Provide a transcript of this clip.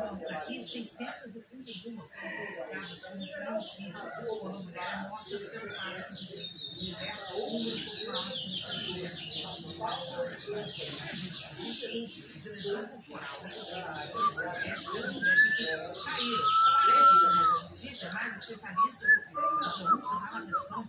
Vamos aqui, 631 foram classificadas como feminicídio. ou uma mulher morta pelo fato simplesmente de se mulher, um grupo popular que Comissão de Mulheres de Se a gente faz estupro de lesão corporal dessa tipo de mulher que caíram. Parece uma notícia, mas especialistas do Rio de Janeiro chamaram a atenção